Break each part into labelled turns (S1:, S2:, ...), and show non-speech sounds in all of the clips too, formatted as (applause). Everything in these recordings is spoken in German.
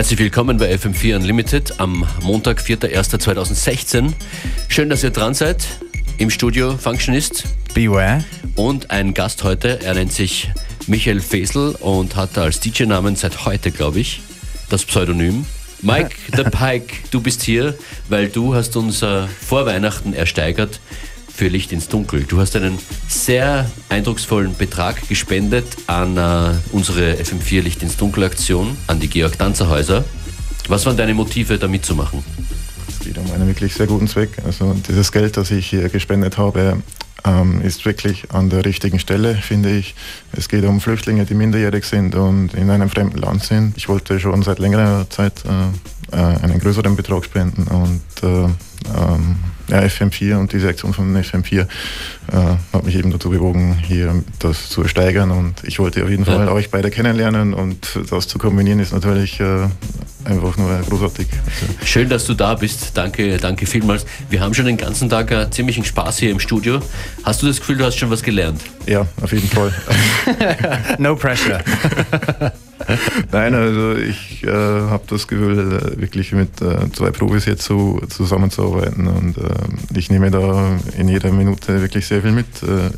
S1: Herzlich willkommen bei FM4 Unlimited am Montag, 4.1.2016. Schön, dass ihr dran seid. Im Studio Functionist.
S2: Beware.
S1: Und ein Gast heute, er nennt sich Michael Fesel und hat als DJ-Namen seit heute, glaube ich, das Pseudonym. Mike (laughs) the Pike, du bist hier, weil du hast uns äh, vor Weihnachten ersteigert für Licht ins Dunkel. Du hast einen sehr eindrucksvollen Betrag gespendet an äh, unsere FM4 Licht ins Dunkel Aktion, an die Georg Danzer Häuser. Was waren deine Motive, da mitzumachen?
S3: Es geht um einen wirklich sehr guten Zweck. Also dieses Geld, das ich hier gespendet habe, ähm, ist wirklich an der richtigen Stelle, finde ich. Es geht um Flüchtlinge, die minderjährig sind und in einem fremden Land sind. Ich wollte schon seit längerer Zeit äh, äh einen größeren Betrag spenden und äh, ähm, ja, FM4 und die Sektion von FM4 äh, hat mich eben dazu bewogen, hier das zu steigern und ich wollte auf jeden Fall ja. euch beide kennenlernen und das zu kombinieren ist natürlich äh, einfach nur großartig.
S1: Schön, dass du da bist. Danke, danke vielmals. Wir haben schon den ganzen Tag äh, ziemlichen Spaß hier im Studio. Hast du das Gefühl, du hast schon was gelernt?
S3: Ja, auf jeden Fall. (laughs) (laughs)
S2: no pressure. (laughs) (laughs)
S3: Nein, also ich äh, habe das Gefühl, äh, wirklich mit äh, zwei Profis jetzt so zusammenzuarbeiten und äh, ich nehme da in jeder Minute wirklich sehr viel mit. Äh,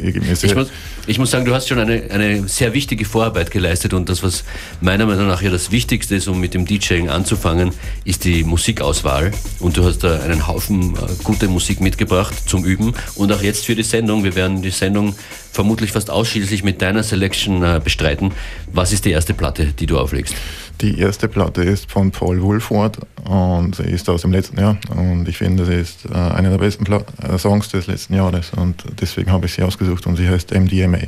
S1: ich, muss, ich muss sagen, du hast schon eine, eine sehr wichtige Vorarbeit geleistet und das, was meiner Meinung nach ja das Wichtigste ist, um mit dem DJing anzufangen, ist die Musikauswahl und du hast da einen Haufen äh, gute Musik mitgebracht zum Üben und auch jetzt für die Sendung. Wir werden die Sendung vermutlich fast ausschließlich mit deiner Selection äh, bestreiten. Was ist die erste Platte, die du auflegst?
S3: Die erste Platte ist von Paul Woolford und sie ist aus dem letzten Jahr und ich finde, sie ist äh, eine der besten Pla äh, Songs des letzten Jahres und deswegen habe ich sie ausgesucht und sie heißt MDMA.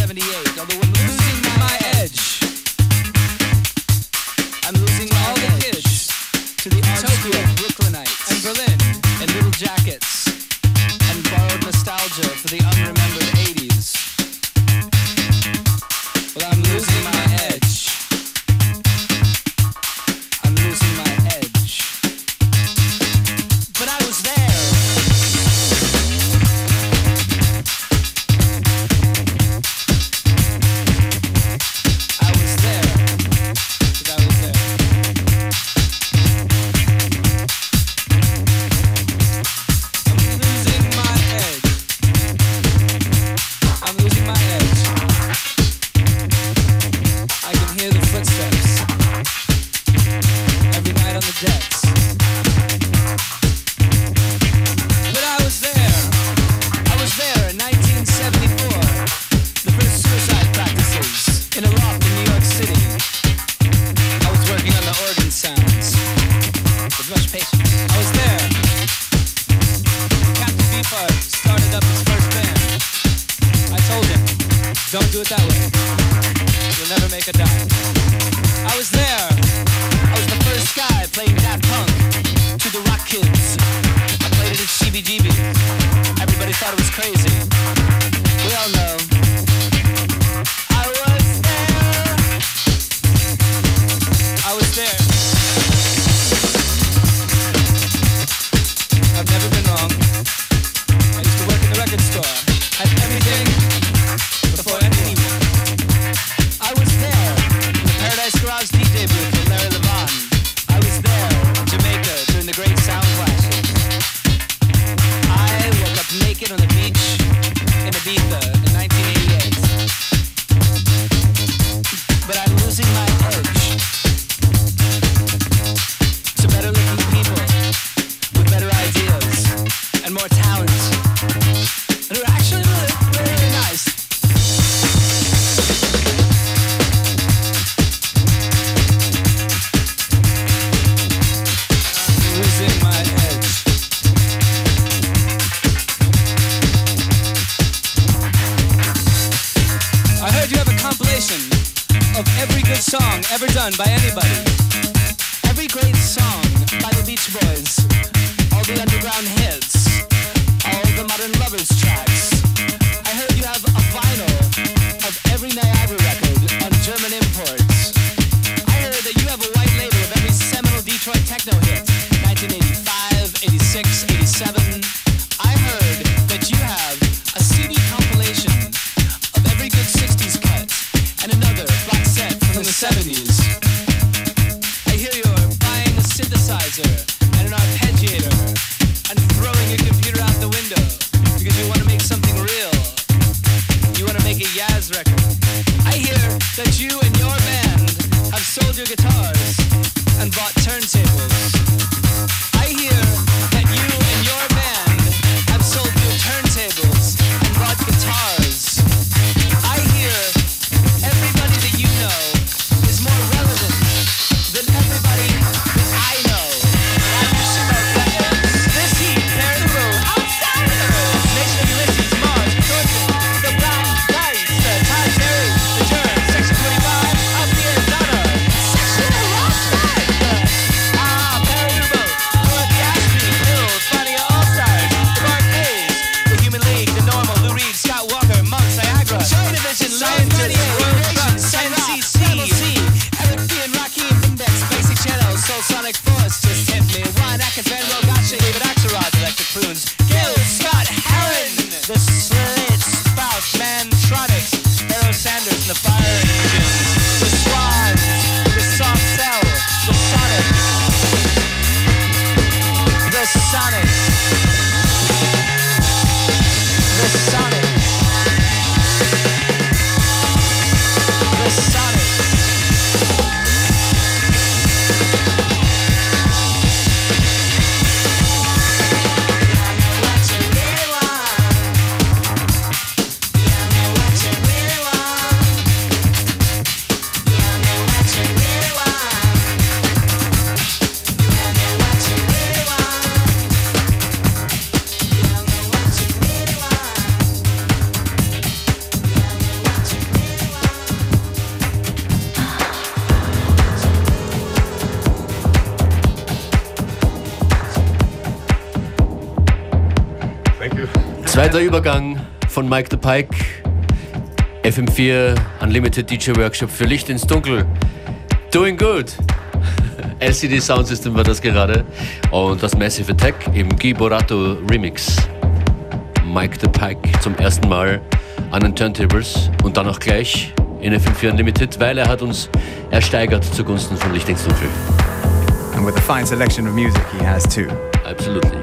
S4: 78, although I'm losing my edge. I'm losing all the kids to the Tokyo Brooklynites and Berlin in little jackets and borrowed nostalgia for the unremembered.
S5: Übergang von Mike the Pike. FM4 Unlimited DJ Workshop für Licht ins Dunkel. Doing good. (laughs) LCD Sound System war das gerade. Und das Massive Attack im Giborato Remix. Mike the Pike zum ersten Mal an den Turntables und dann auch gleich in FM4 Unlimited, weil er hat uns ersteigert zugunsten von Licht ins Dunkel.
S2: And with a fine selection of music he has too.
S5: Absolutely.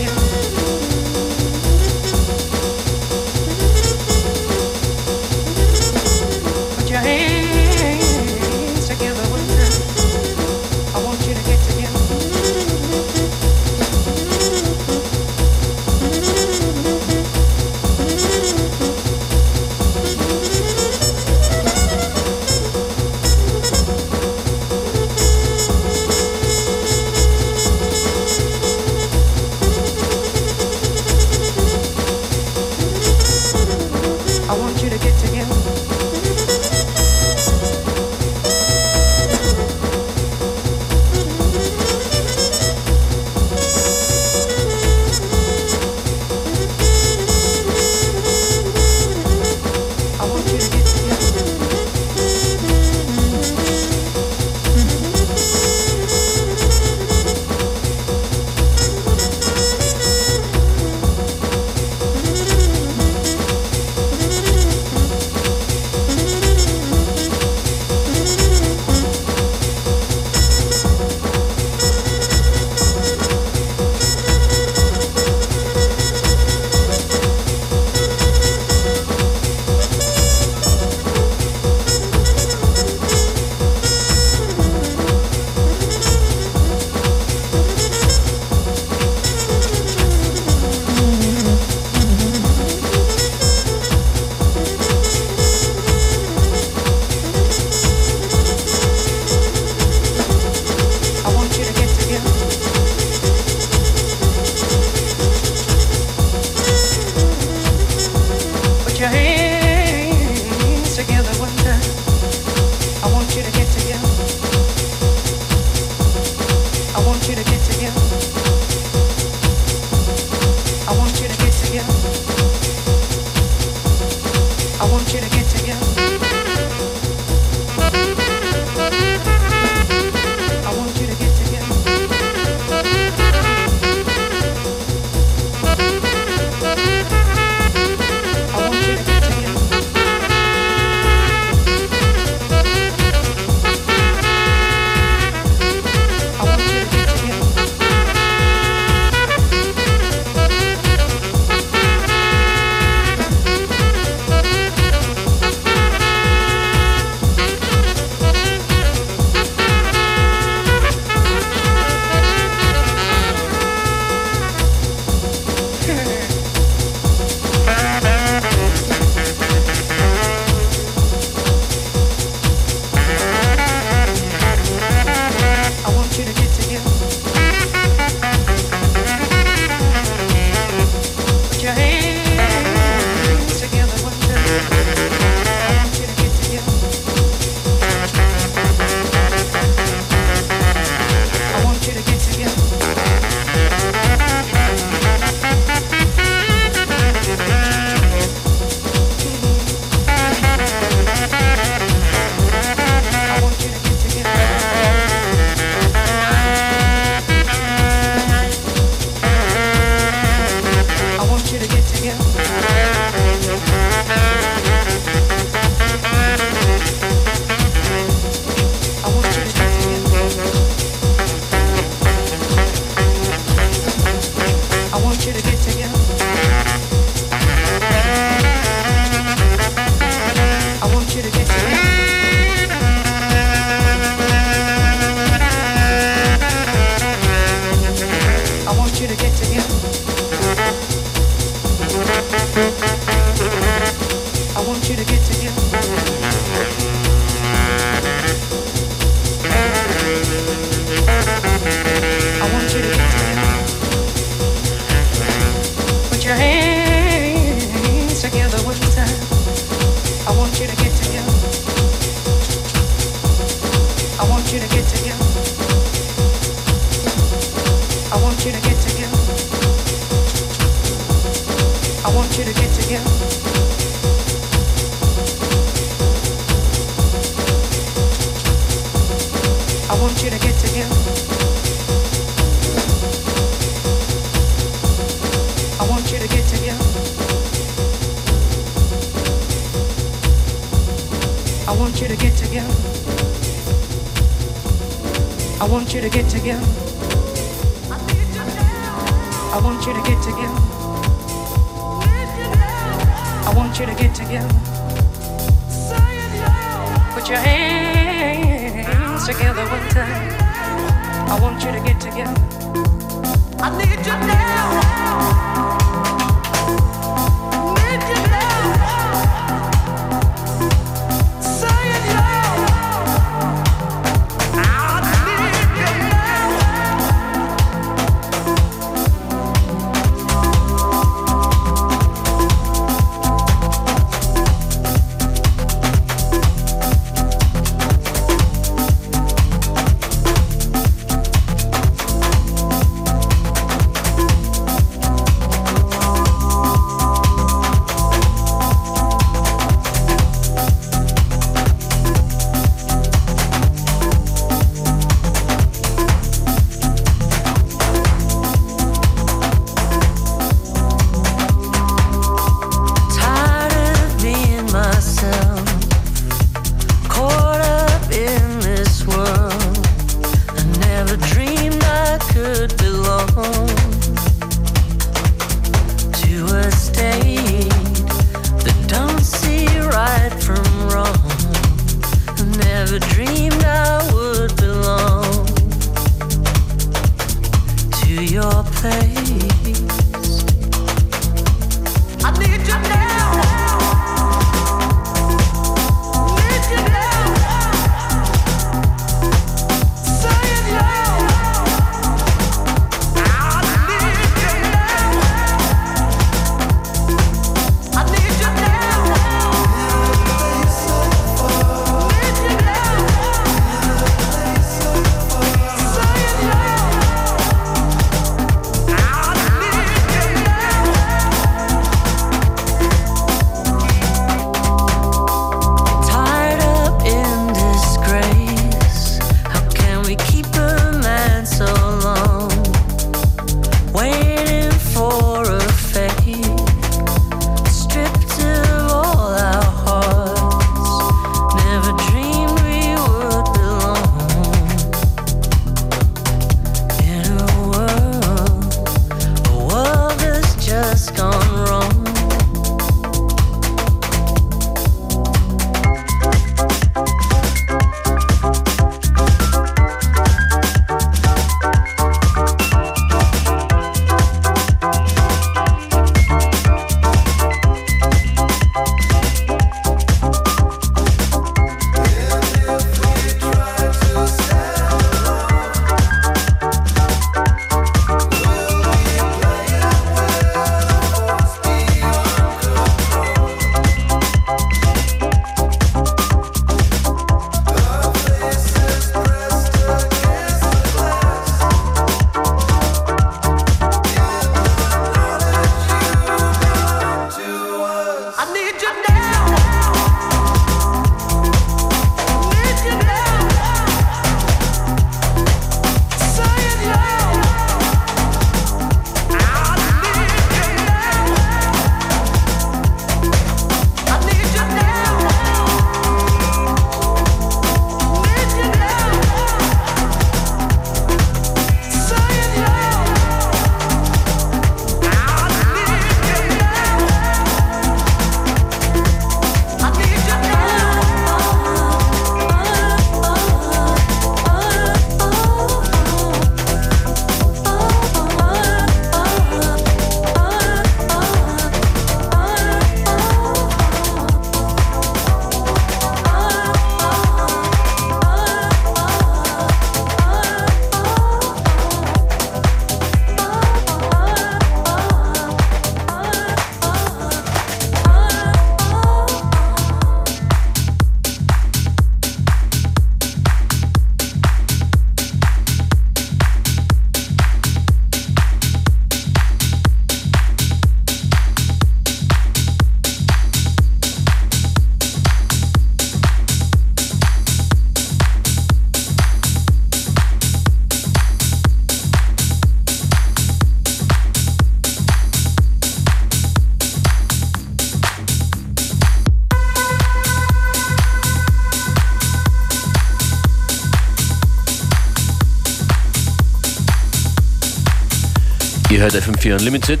S1: Hört FM4 Unlimited.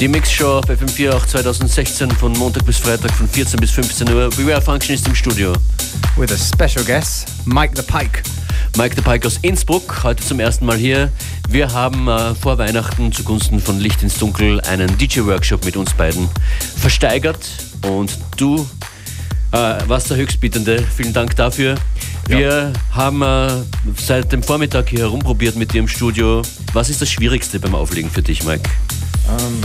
S1: Die Mixshow auf FM4 auch 2016 von Montag bis Freitag von 14 bis 15 Uhr. Beware Function ist im Studio.
S2: With a special guest, Mike the Pike.
S1: Mike the Pike aus Innsbruck, heute zum ersten Mal hier. Wir haben äh, vor Weihnachten zugunsten von Licht ins Dunkel einen DJ-Workshop mit uns beiden versteigert und du äh, warst der Höchstbietende. Vielen Dank dafür. Wir haben äh, seit dem Vormittag hier herumprobiert mit dir im Studio. Was ist das Schwierigste beim Auflegen für dich, Mike?
S3: Ähm,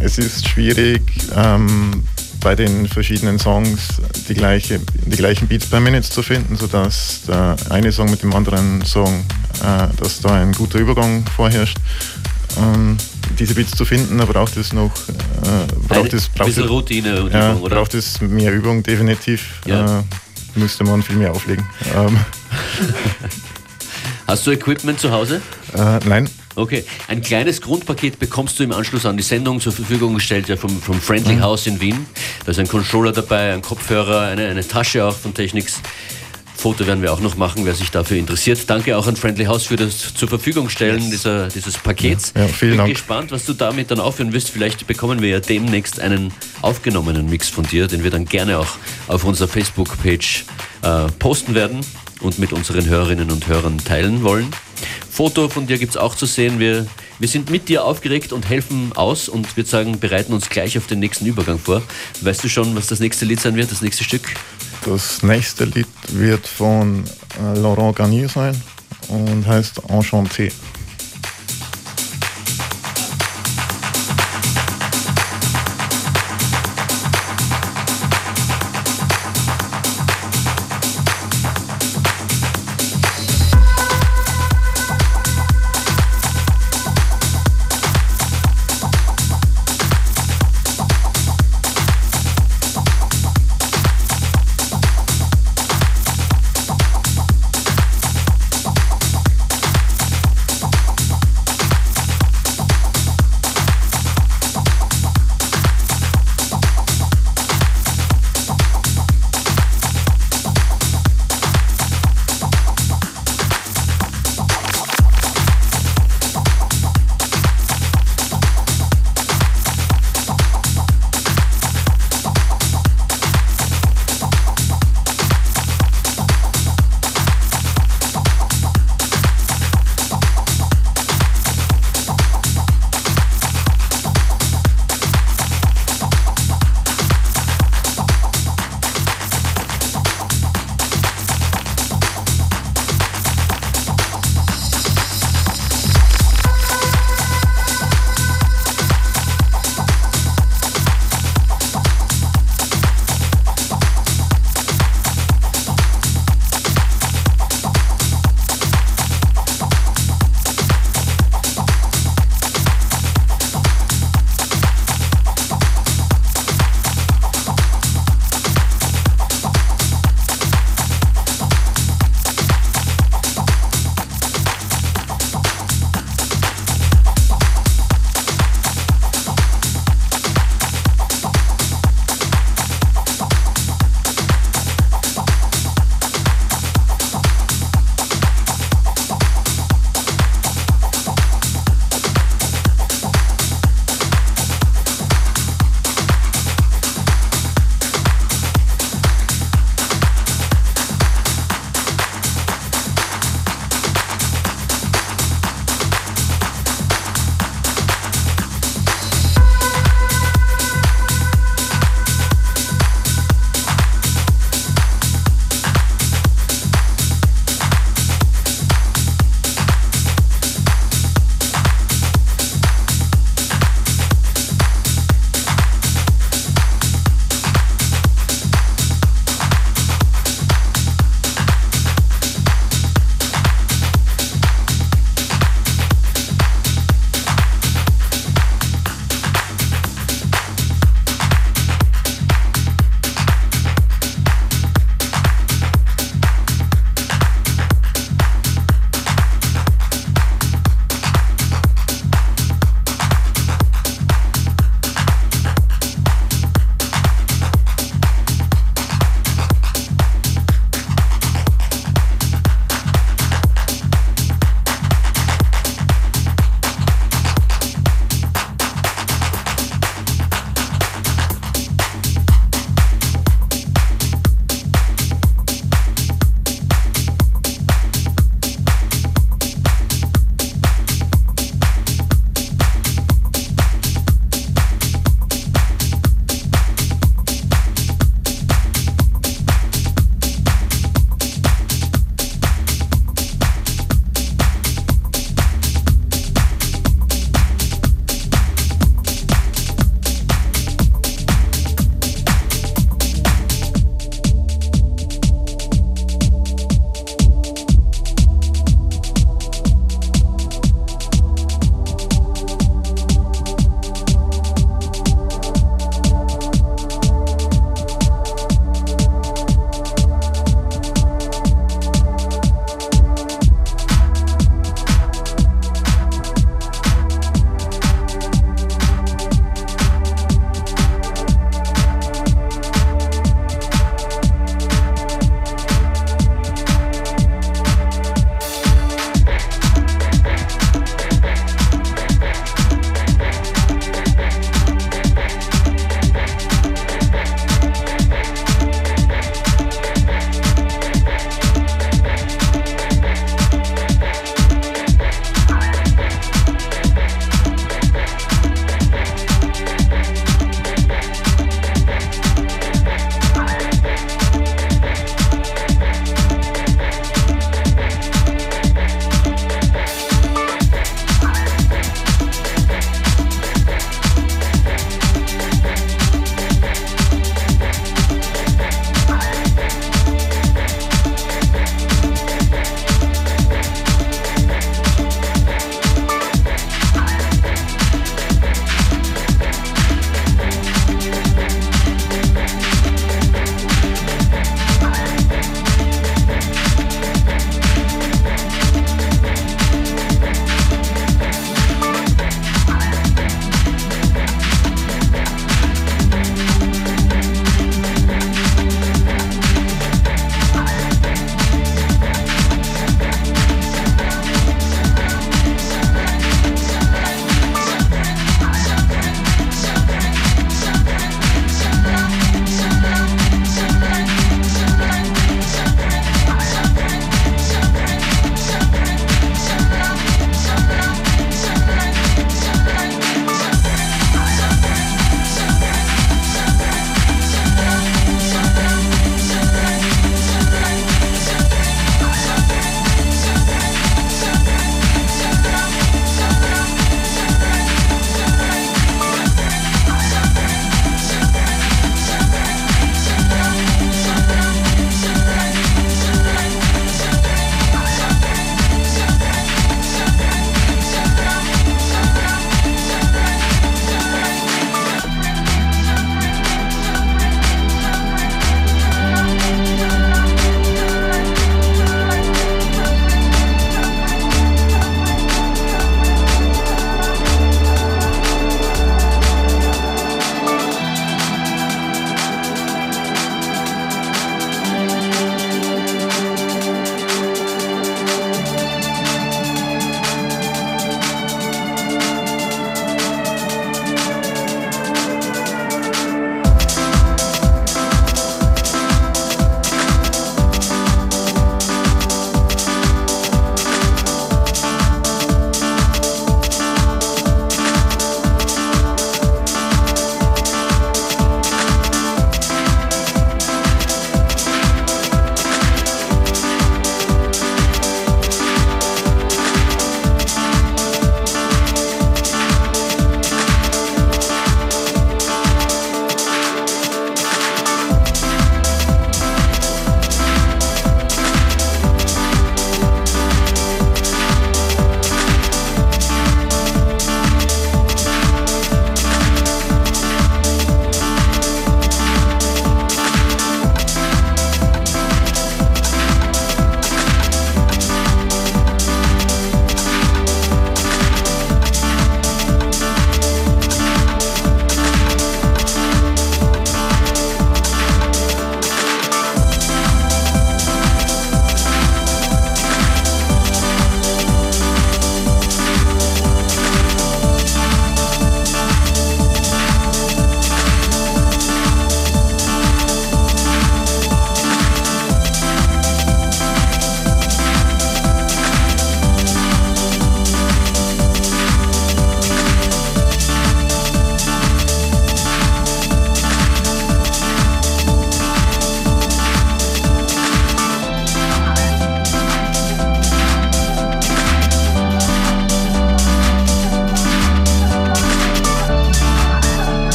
S3: es ist schwierig, ähm, bei den verschiedenen Songs die, gleiche, die gleichen Beats per Minute zu finden, sodass der eine Song mit dem anderen Song, äh, dass da ein guter Übergang vorherrscht. Ähm, diese Beats zu finden, aber braucht es noch äh, braucht es, braucht
S1: bisschen
S3: es,
S1: Routine und
S3: ja,
S1: Übung, oder?
S3: braucht es mehr Übung, definitiv.
S1: Ja.
S3: Äh, müsste man viel mehr auflegen. Ähm, (laughs)
S1: Hast du Equipment zu Hause?
S3: äh, nein,
S1: Okay, ein kleines Grundpaket bekommst du im Anschluss an die Sendung zur Verfügung gestellt, ja vom, vom Friendly House in Wien. Da ist ein Controller dabei, ein Kopfhörer, eine, eine Tasche auch von Technics. Foto werden wir auch noch machen, wer sich dafür interessiert. Danke auch an Friendly House für das zur Verfügung stellen dieser, dieses Pakets.
S3: Ja, ja, vielen
S1: Bin
S3: Dank.
S1: gespannt, was du damit dann aufführen wirst. Vielleicht bekommen wir ja demnächst einen aufgenommenen Mix von dir, den wir dann gerne auch auf unserer Facebook-Page äh, posten werden und mit unseren Hörerinnen und Hörern teilen wollen. Foto von dir gibt es auch zu sehen. Wir, wir sind mit dir aufgeregt und helfen aus und wir sagen, bereiten uns gleich auf den nächsten Übergang vor. Weißt du schon, was das nächste Lied sein wird, das nächste Stück?
S3: das nächste Lied wird von äh, Laurent Garnier sein und heißt Enchanté.
S6: Enchanté,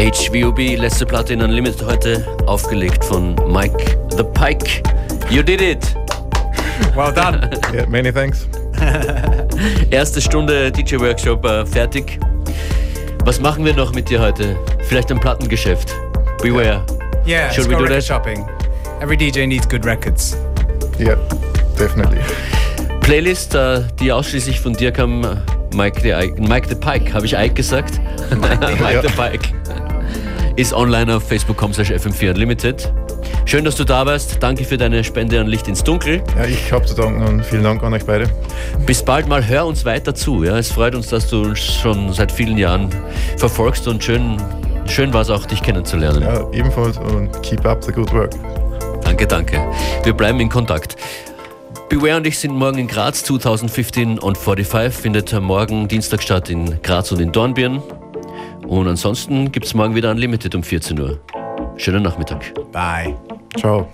S1: HVOB, letzte Platte in Unlimited heute, aufgelegt von Mike the Pike. You did it!
S2: Well done. (laughs)
S3: Yeah, many thanks. (laughs)
S1: Erste Stunde DJ-Workshop äh, fertig. Was machen wir noch mit dir heute? Vielleicht ein Plattengeschäft. Beware.
S2: Yeah,
S1: Should we do
S2: record
S1: that?
S2: shopping. Every DJ needs good records.
S3: Yeah, definitely.
S1: Playlist, äh, die ausschließlich von dir kam, äh, Mike the, Ike- Mike the Pike, habe ich Ike gesagt? (laughs) Mike the Pike. Ist online auf facebook.com slash fm4 unlimited. Schön, dass du da warst. Danke für deine Spende an Licht ins Dunkel.
S3: Ja, ich habe zu danken und vielen Dank an euch beide.
S1: Bis bald mal, hör uns weiter zu. Ja? Es freut uns, dass du uns schon seit vielen Jahren verfolgst und schön, schön war es auch, dich kennenzulernen.
S3: Ja, ebenfalls und keep up the good work.
S1: Danke, danke. Wir bleiben in Kontakt. Beware und ich sind morgen in Graz 2015 on 45 findet morgen Dienstag statt in Graz und in Dornbirn. Und ansonsten gibt es morgen wieder Unlimited um 14 Uhr. Schönen Nachmittag.
S2: Bye.
S3: Ciao.